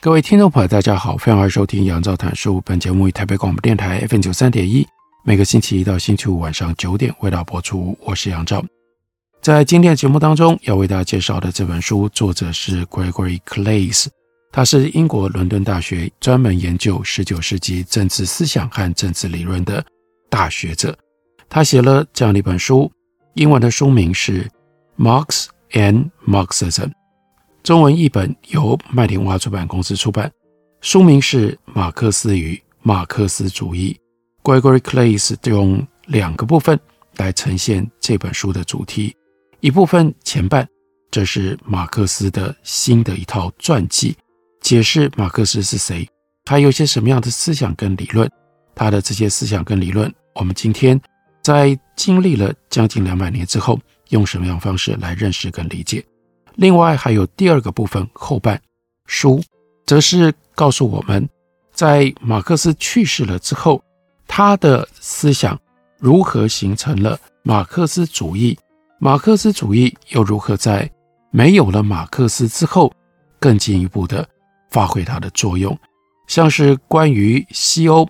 各位听众朋友，大家好，欢迎来收听杨照谈书。本节目于台北广播电台 FM 九三点一。每个星期一到星期五晚上九点为大家播出，我是杨照。在今天的节目当中，要为大家介绍的这本书，作者是 Gregory Claes，他是英国伦敦大学专门研究十九世纪政治思想和政治理论的大学者。他写了这样的一本书，英文的书名是《Marx and Marxism》，中文译本由麦田文化出版公司出版，书名是《马克思与马克思主义》。Gregory Claeys 用两个部分来呈现这本书的主题。一部分前半，这是马克思的新的一套传记，解释马克思是谁，他有些什么样的思想跟理论，他的这些思想跟理论，我们今天在经历了将近两百年之后，用什么样的方式来认识跟理解。另外还有第二个部分后半书，则是告诉我们，在马克思去世了之后。他的思想如何形成了马克思主义？马克思主义又如何在没有了马克思之后，更进一步的发挥它的作用？像是关于西欧，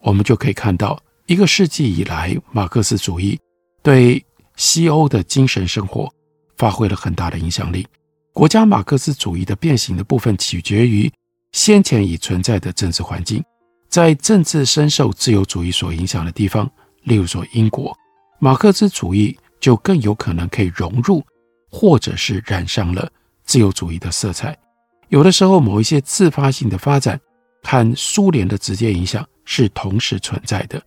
我们就可以看到，一个世纪以来，马克思主义对西欧的精神生活发挥了很大的影响力。国家马克思主义的变形的部分，取决于先前已存在的政治环境。在政治深受自由主义所影响的地方，例如说英国，马克思主义就更有可能可以融入，或者是染上了自由主义的色彩。有的时候，某一些自发性的发展和苏联的直接影响是同时存在的。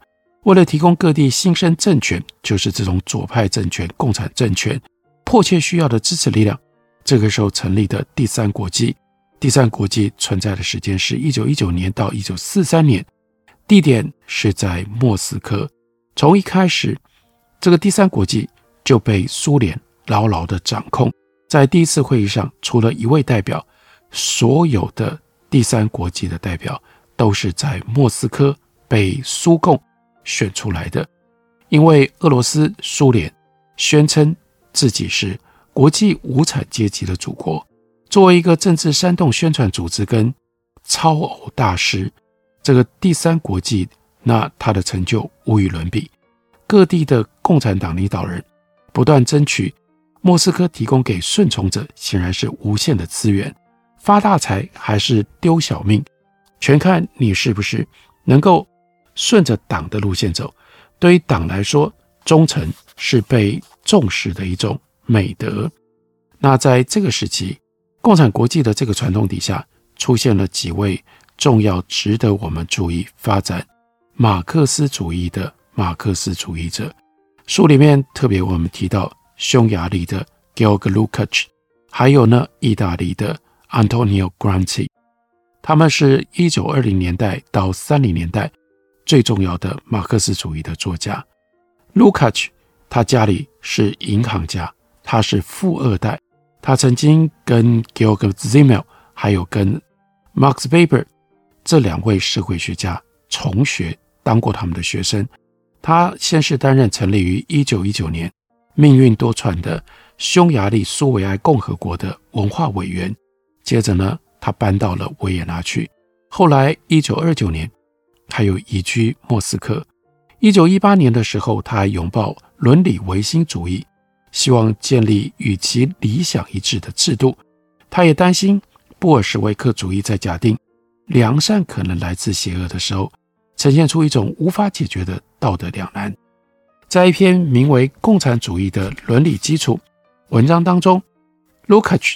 为了提供各地新生政权，就是这种左派政权、共产政权迫切需要的支持力量，这个时候成立的第三国际。第三国际存在的时间是一九一九年到一九四三年，地点是在莫斯科。从一开始，这个第三国际就被苏联牢牢的掌控。在第一次会议上，除了一位代表，所有的第三国际的代表都是在莫斯科被苏共选出来的。因为俄罗斯、苏联宣称自己是国际无产阶级的祖国。作为一个政治煽动宣传组织跟超偶大师，这个第三国际，那他的成就无与伦比。各地的共产党领导人不断争取莫斯科提供给顺从者，显然是无限的资源，发大财还是丢小命，全看你是不是能够顺着党的路线走。对于党来说，忠诚是被重视的一种美德。那在这个时期。共产国际的这个传统底下，出现了几位重要、值得我们注意发展马克思主义的马克思主义者。书里面特别我们提到匈牙利的 Georg Lukács，还有呢，意大利的 Antonio Gramsci，他们是一九二零年代到三零年代最重要的马克思主义的作家。Lukács 他家里是银行家，他是富二代。他曾经跟 Georg Simmel 还有跟 Max Weber 这两位社会学家重学，当过他们的学生。他先是担任成立于1919年、命运多舛的匈牙利苏维埃共和国的文化委员，接着呢，他搬到了维也纳去。后来1929年，他又移居莫斯科。1918年的时候，他还拥抱伦理唯心主义。希望建立与其理想一致的制度，他也担心布尔什维克主义在假定良善可能来自邪恶的时候，呈现出一种无法解决的道德两难。在一篇名为《共产主义的伦理基础》文章当中，Lukács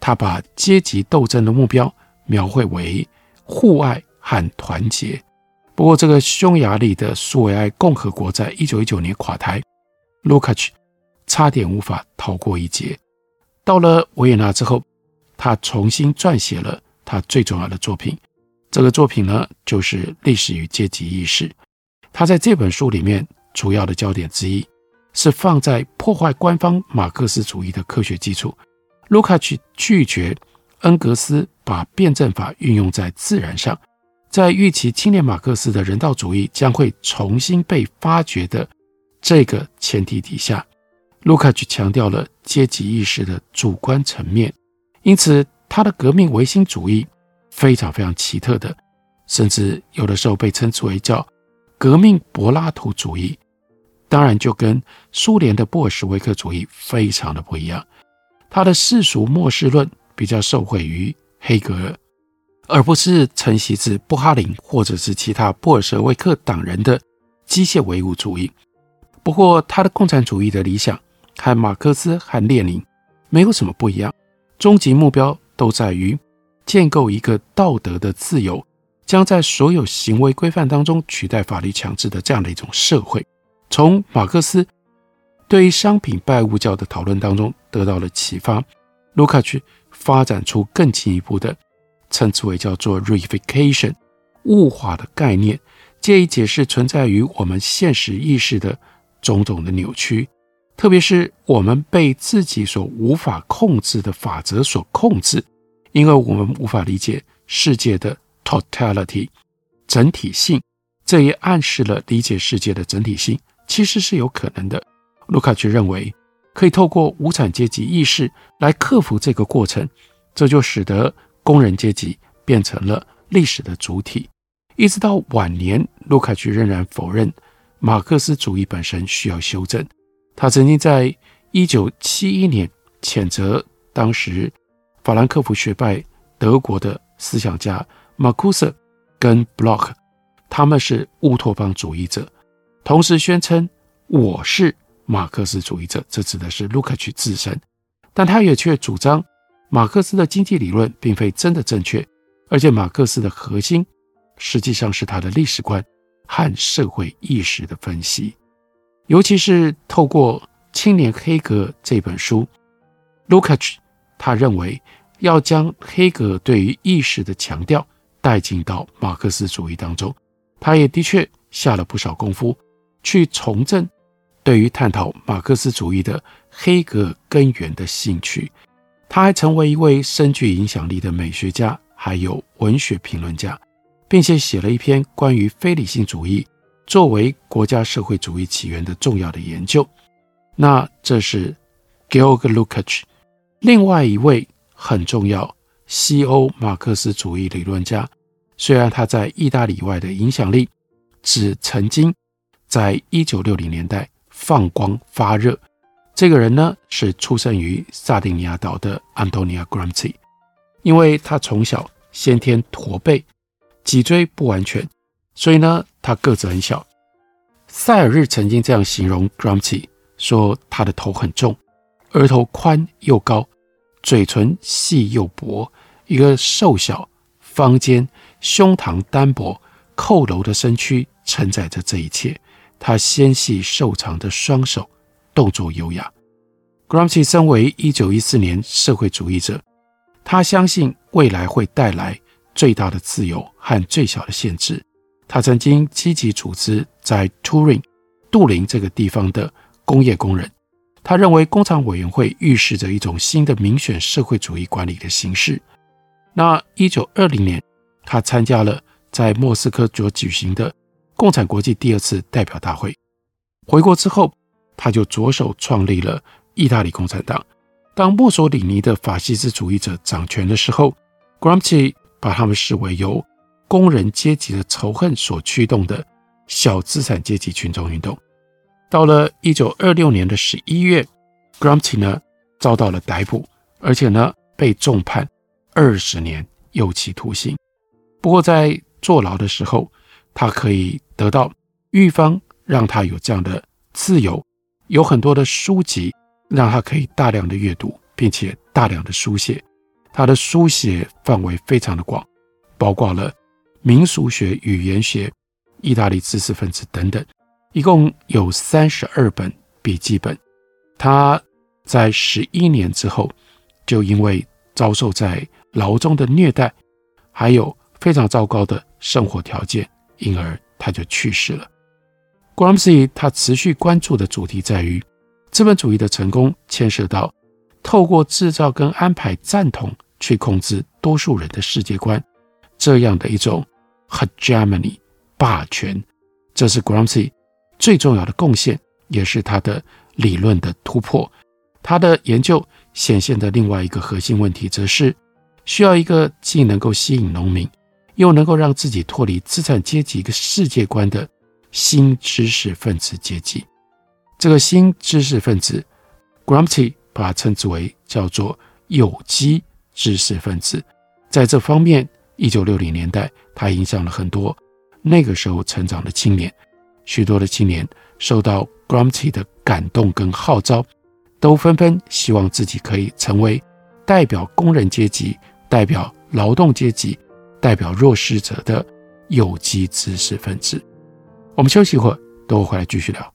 他把阶级斗争的目标描绘为互爱和团结。不过，这个匈牙利的苏维埃共和国在一九一九年垮台，Lukács 差点无法逃过一劫。到了维也纳之后，他重新撰写了他最重要的作品。这个作品呢，就是《历史与阶级意识》。他在这本书里面主要的焦点之一是放在破坏官方马克思主义的科学基础。卢卡奇拒绝恩格斯把辩证法运用在自然上，在预期青年马克思的人道主义将会重新被发掘的这个前提底下，卢卡奇强调了阶级意识的主观层面。因此，他的革命唯心主义非常非常奇特的，甚至有的时候被称之为叫革命柏拉图主义。当然，就跟苏联的布尔什维克主义非常的不一样。他的世俗末世论比较受惠于黑格尔，而不是承袭自布哈林或者是其他布尔什维克党人的机械唯物主义。不过，他的共产主义的理想和马克思和列宁没有什么不一样，终极目标都在于建构一个道德的自由，将在所有行为规范当中取代法律强制的这样的一种社会。从马克思对于商品拜物教的讨论当中得到了启发，卢卡奇发展出更进一步的，称之为叫做 reification 物化的概念，借以解释存在于我们现实意识的种种的扭曲，特别是我们被自己所无法控制的法则所控制，因为我们无法理解世界的 totality 整体性，这也暗示了理解世界的整体性。其实是有可能的。卢卡奇认为，可以透过无产阶级意识来克服这个过程，这就使得工人阶级变成了历史的主体。一直到晚年，卢卡奇仍然否认马克思主义本身需要修正。他曾经在一九七一年谴责当时法兰克福学派德国的思想家马库斯跟布洛克，他们是乌托邦主义者。同时宣称我是马克思主义者，这指的是卢卡奇自身，但他也却主张马克思的经济理论并非真的正确，而且马克思的核心实际上是他的历史观和社会意识的分析，尤其是透过《青年黑格》这本书，卢卡奇他认为要将黑格对于意识的强调带进到马克思主义当中，他也的确下了不少功夫。去重振对于探讨马克思主义的黑格根源的兴趣，他还成为一位深具影响力的美学家，还有文学评论家，并且写了一篇关于非理性主义作为国家社会主义起源的重要的研究。那这是 Georg Lukacs 另外一位很重要西欧马克思主义理论家，虽然他在意大利外的影响力只曾经。在一九六零年代放光发热，这个人呢是出生于萨丁尼亚岛的安东尼亚·格朗茨，因为他从小先天驼背，脊椎不完全，所以呢他个子很小。塞尔日曾经这样形容格朗茨，说他的头很重，额头宽又高，嘴唇细又薄，一个瘦小、方尖、胸膛单薄、佝僂的身躯承载着这一切。他纤细瘦长的双手，动作优雅。Gramsci 身为一九一四年社会主义者，他相信未来会带来最大的自由和最小的限制。他曾经积极组织在 Turing 杜林这个地方的工业工人。他认为工厂委员会预示着一种新的民选社会主义管理的形式。那一九二零年，他参加了在莫斯科所举行的。共产国际第二次代表大会回国之后，他就着手创立了意大利共产党。当墨索里尼的法西斯主义者掌权的时候，Gramsci 把他们视为由工人阶级的仇恨所驱动的小资产阶级群众运动。到了一九二六年的十一月，Gramsci 呢遭到了逮捕，而且呢被重判二十年有期徒刑。不过在坐牢的时候，他可以得到狱方让他有这样的自由，有很多的书籍让他可以大量的阅读，并且大量的书写。他的书写范围非常的广，包括了民俗学、语言学、意大利知识分子等等，一共有三十二本笔记本。他在十一年之后就因为遭受在牢中的虐待，还有非常糟糕的生活条件，因而他就去世了。Gramsci 他持续关注的主题在于资本主义的成功牵涉到透过制造跟安排赞同去控制多数人的世界观，这样的一种 hegemony 霸权，这是 Gramsci 最重要的贡献，也是他的理论的突破。他的研究显现的另外一个核心问题，则是需要一个既能够吸引农民，又能够让自己脱离资产阶级一个世界观的新知识分子阶级。这个新知识分子，Gramsci 把它称之为叫做有机知识分子。在这方面，一九六零年代，他影响了很多那个时候成长的青年。许多的青年受到 Gramsci 的感动跟号召，都纷纷希望自己可以成为代表工人阶级、代表劳动阶级、代表弱势者的有机知识分子。我们休息一会儿，等我回来继续聊。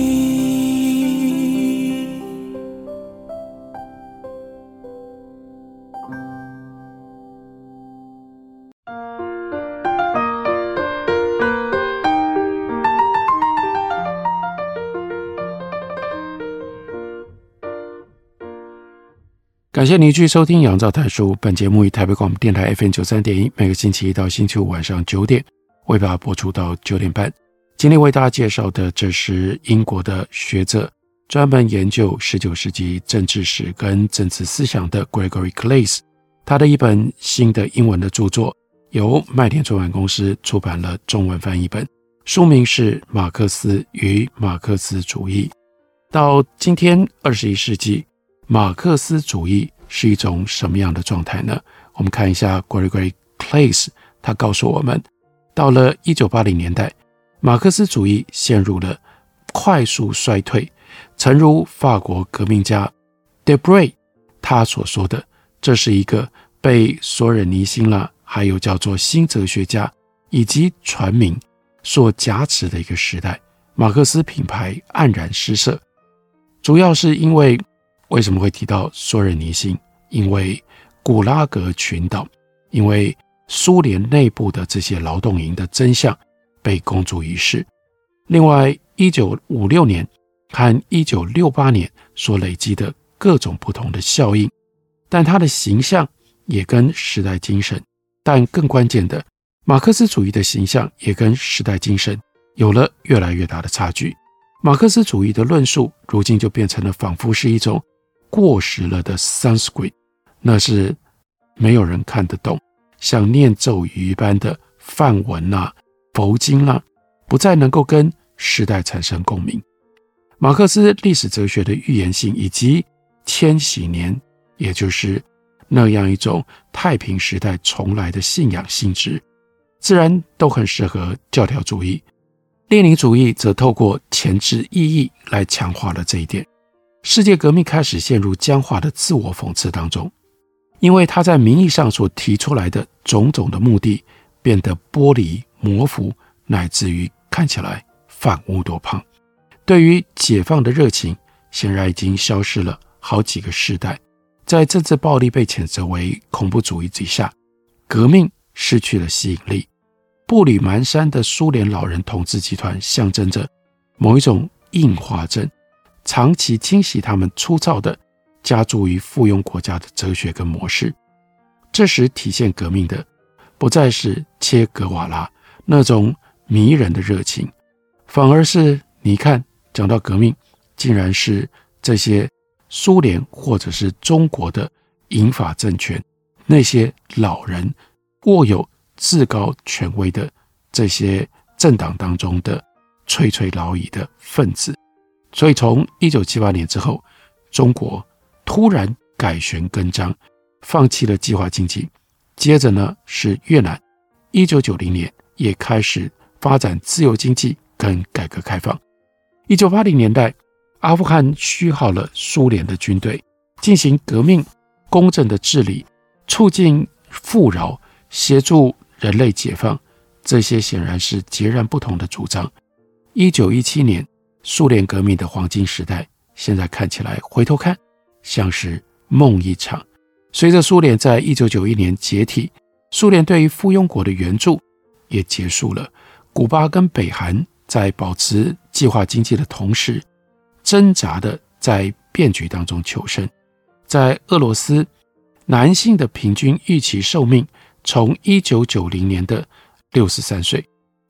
感谢您继续收听《杨照谈书》。本节目以台北广播电台 FM 九三点一，每个星期一到星期五晚上九点为大家播出到九点半。今天为大家介绍的，这是英国的学者，专门研究十九世纪政治史跟政治思想的 Gregory Clays，。他的一本新的英文的著作，由麦田出版公司出版了中文翻译本，书名是《马克思与马克思主义》。到今天二十一世纪。马克思主义是一种什么样的状态呢？我们看一下 Gregory Place，他告诉我们，到了一九八零年代，马克思主义陷入了快速衰退。诚如法国革命家 Debray 他所说的，这是一个被索尔尼辛啦，还有叫做新哲学家以及传名所夹持的一个时代。马克思品牌黯然失色，主要是因为。为什么会提到索尔尼辛？因为古拉格群岛，因为苏联内部的这些劳动营的真相被公诸于世。另外，一九五六年和一九六八年所累积的各种不同的效应，但他的形象也跟时代精神，但更关键的，马克思主义的形象也跟时代精神有了越来越大的差距。马克思主义的论述，如今就变成了仿佛是一种。过时了的 Sanskrit，那是没有人看得懂，像念咒语一般的梵文啊、佛经啊，不再能够跟时代产生共鸣。马克思历史哲学的预言性，以及千禧年，也就是那样一种太平时代重来的信仰性质，自然都很适合教条主义。列宁主义则透过前置意义来强化了这一点。世界革命开始陷入僵化的自我讽刺当中，因为他在名义上所提出来的种种的目的变得剥离、模糊，乃至于看起来反乌托邦。对于解放的热情，显然已经消失了好几个世代。在政治暴力被谴责为恐怖主义之下，革命失去了吸引力。步履蹒跚的苏联老人统治集团象征着某一种硬化症，长期清洗他们粗糙的、加注于附庸国家的哲学跟模式。这时体现革命的，不再是切格瓦拉那种迷人的热情，反而是你看，讲到革命，竟然是这些苏联或者是中国的英法政权，那些老人握有至高权威的这些政党当中的垂垂老矣的分子。所以，从一九七八年之后，中国突然改弦更张，放弃了计划经济。接着呢，是越南，一九九零年也开始发展自由经济跟改革开放。一九八零年代，阿富汗虚耗了苏联的军队，进行革命、公正的治理、促进富饶、协助人类解放，这些显然是截然不同的主张。一九一七年，苏联革命的黄金时代，现在看起来回头看，像是梦一场。随着苏联在一九九一年解体，苏联对于附庸国的援助也结束了。古巴跟北韩在保持计划经济的同时，挣扎的在变局当中求生。在俄罗斯，男性的平均预期寿命从一九九零年的六十三岁，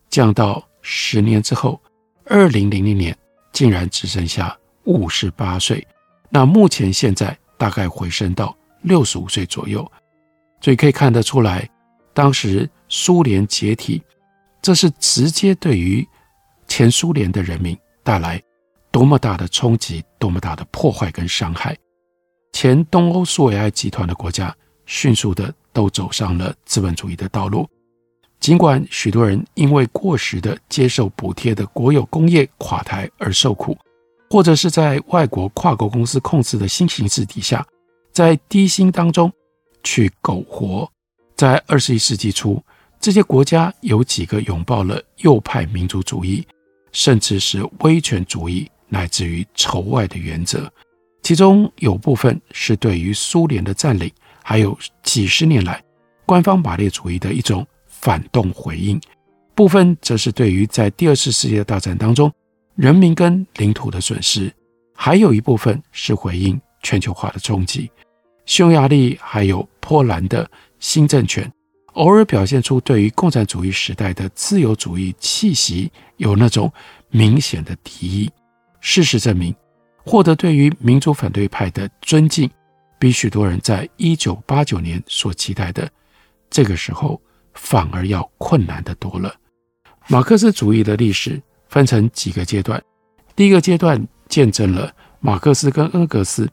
降到十年之后，二零零零年竟然只剩下五十八岁。那目前现在大概回升到。六十五岁左右，所以可以看得出来，当时苏联解体，这是直接对于前苏联的人民带来多么大的冲击，多么大的破坏跟伤害。前东欧苏维埃集团的国家迅速的都走上了资本主义的道路，尽管许多人因为过时的接受补贴的国有工业垮台而受苦，或者是在外国跨国公司控制的新形势底下。在低薪当中去苟活，在二十一世纪初，这些国家有几个拥抱了右派民族主义，甚至是威权主义，乃至于仇外的原则。其中有部分是对于苏联的占领，还有几十年来官方马列主义的一种反动回应；部分则是对于在第二次世界大战当中人民跟领土的损失；还有一部分是回应全球化的冲击。匈牙利还有波兰的新政权，偶尔表现出对于共产主义时代的自由主义气息有那种明显的敌意。事实证明，获得对于民主反对派的尊敬，比许多人在一九八九年所期待的这个时候反而要困难得多了。马克思主义的历史分成几个阶段，第一个阶段见证了马克思跟恩格斯。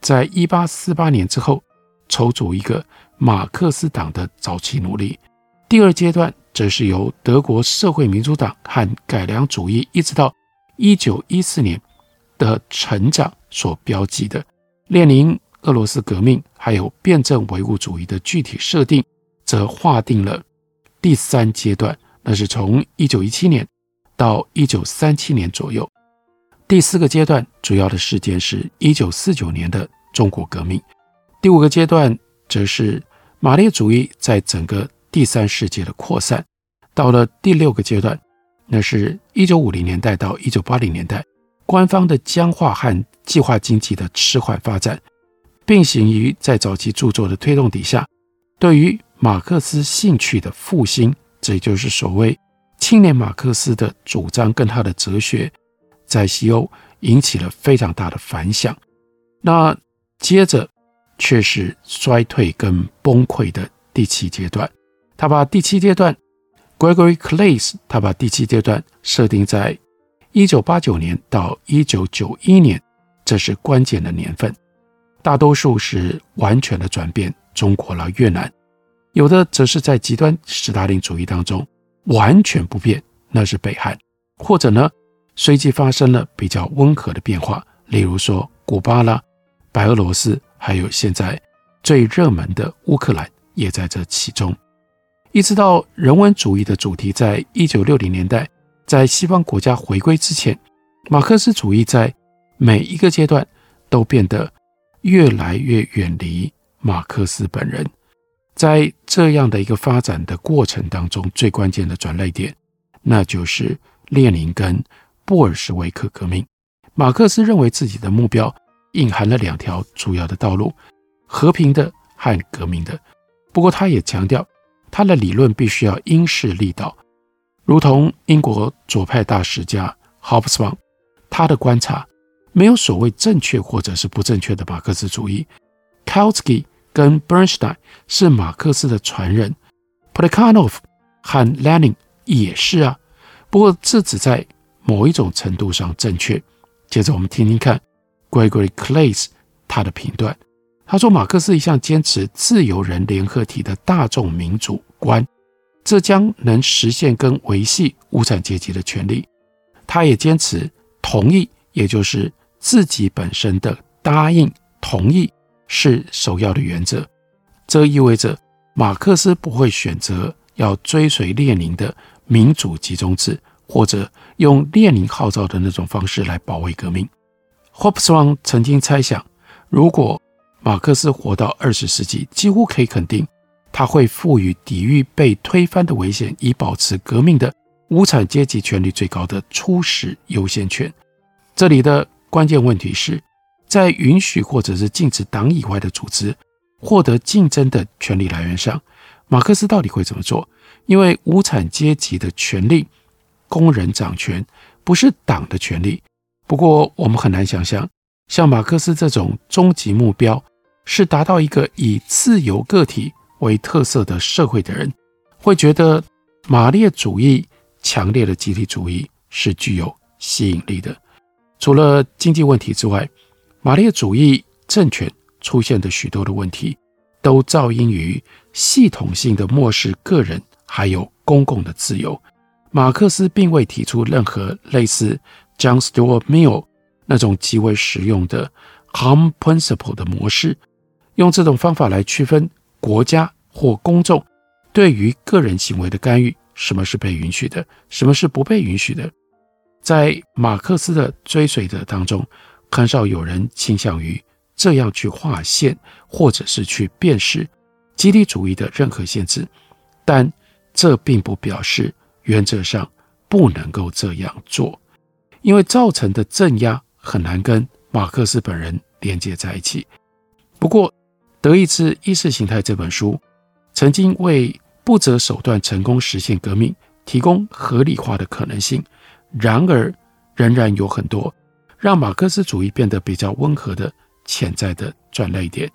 在一八四八年之后，筹组一个马克思党的早期努力。第二阶段则是由德国社会民主党和改良主义，一直到一九一四年的成长所标记的。列宁、俄罗斯革命还有辩证唯物主义的具体设定，则划定了第三阶段，那是从一九一七年到一九三七年左右。第四个阶段主要的事件是一九四九年的中国革命，第五个阶段则是马列主义在整个第三世界的扩散。到了第六个阶段，那是一九五零年代到一九八零年代，官方的僵化和计划经济的迟缓发展，并行于在早期著作的推动底下，对于马克思兴趣的复兴，这也就是所谓青年马克思的主张跟他的哲学。在西欧引起了非常大的反响，那接着却是衰退跟崩溃的第七阶段。他把第七阶段，Gregory Claeys，他把第七阶段设定在一九八九年到一九九一年，这是关键的年份。大多数是完全的转变，中国了越南；有的则是在极端斯大林主义当中完全不变，那是北韩，或者呢？随即发生了比较温和的变化，例如说古巴啦、白俄罗斯，还有现在最热门的乌克兰也在这其中。一直到人文主义的主题在一九六零年代在西方国家回归之前，马克思主义在每一个阶段都变得越来越远离马克思本人。在这样的一个发展的过程当中，最关键的转捩点，那就是列宁跟布尔什维克革命。马克思认为自己的目标隐含了两条主要的道路：和平的和革命的。不过，他也强调，他的理论必须要因势利导，如同英国左派大史家 Hobsbawm，他的观察没有所谓正确或者是不正确的马克思主义。Kautsky 跟 Bernstein 是马克思的传人，Plekhanov 和 Lenin 也是啊。不过这只在某一种程度上正确。接着我们听听看 Gregory Claeys 他的评断。他说，马克思一向坚持自由人联合体的大众民主观，这将能实现跟维系无产阶级的权利。他也坚持同意，也就是自己本身的答应同意。是首要的原则，这意味着马克思不会选择要追随列宁的民主集中制，或者用列宁号召的那种方式来保卫革命。霍普斯旺曾经猜想，如果马克思活到二十世纪，几乎可以肯定，他会赋予抵御被推翻的危险，以保持革命的无产阶级权力最高的初始优先权。这里的关键问题是。在允许或者是禁止党以外的组织获得竞争的权利来源上，马克思到底会怎么做？因为无产阶级的权利，工人掌权不是党的权利。不过，我们很难想象，像马克思这种终极目标是达到一个以自由个体为特色的社会的人，会觉得马列主义强烈的集体主义是具有吸引力的。除了经济问题之外，马列主义政权出现的许多的问题，都肇因于系统性的漠视个人还有公共的自由。马克思并未提出任何类似 John Stuart Mill 那种极为实用的 Harm Principle 的模式，用这种方法来区分国家或公众对于个人行为的干预，什么是被允许的，什么是不被允许的。在马克思的追随者当中，很少有人倾向于这样去划线，或者是去辨识集体主义的任何限制，但这并不表示原则上不能够这样做，因为造成的镇压很难跟马克思本人连接在一起。不过，《德意志意识形态》这本书曾经为不择手段成功实现革命提供合理化的可能性，然而仍然有很多。让马克思主义变得比较温和的潜在的转捩点，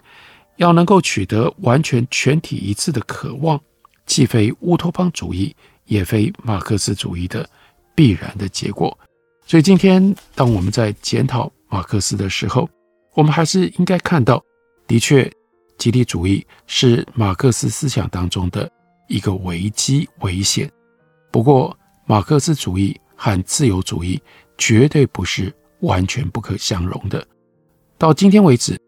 要能够取得完全全体一致的渴望，既非乌托邦主义，也非马克思主义的必然的结果。所以今天，当我们在检讨马克思的时候，我们还是应该看到，的确，集体主义是马克思思想当中的一个危机危险。不过，马克思主义和自由主义绝对不是。完全不可相容的。到今天为止，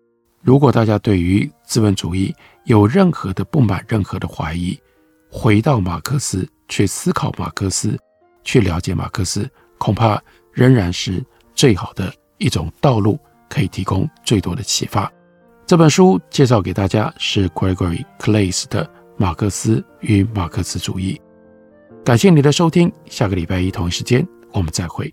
如果大家对于资本主义有任何的不满、任何的怀疑，回到马克思去思考马克思，去了解马克思，恐怕仍然是最好的一种道路，可以提供最多的启发。这本书介绍给大家是 Gregory Claeys 的《马克思与马克思主义》。感谢你的收听，下个礼拜一同一时间我们再会。